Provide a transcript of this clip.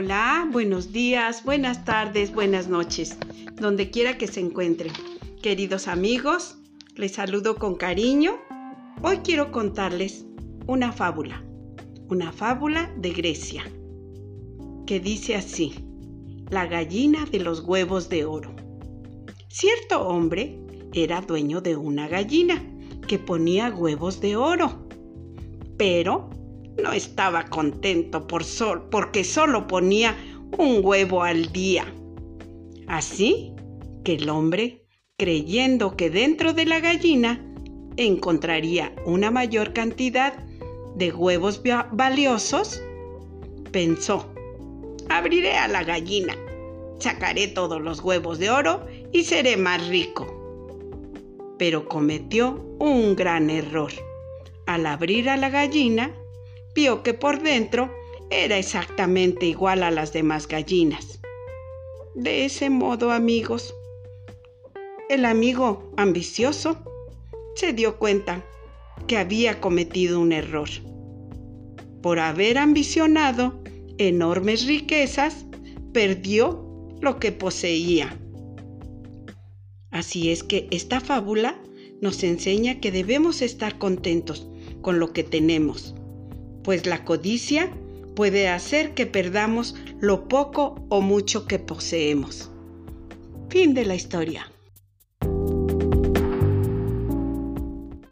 Hola, buenos días, buenas tardes, buenas noches, donde quiera que se encuentren. Queridos amigos, les saludo con cariño. Hoy quiero contarles una fábula, una fábula de Grecia, que dice así, la gallina de los huevos de oro. Cierto hombre era dueño de una gallina que ponía huevos de oro, pero no estaba contento por sol, porque solo ponía un huevo al día. Así que el hombre, creyendo que dentro de la gallina encontraría una mayor cantidad de huevos valiosos, pensó, abriré a la gallina, sacaré todos los huevos de oro y seré más rico. Pero cometió un gran error. Al abrir a la gallina, vio que por dentro era exactamente igual a las demás gallinas. De ese modo, amigos, el amigo ambicioso se dio cuenta que había cometido un error. Por haber ambicionado enormes riquezas, perdió lo que poseía. Así es que esta fábula nos enseña que debemos estar contentos con lo que tenemos, pues la codicia puede hacer que perdamos lo poco o mucho que poseemos. Fin de la historia.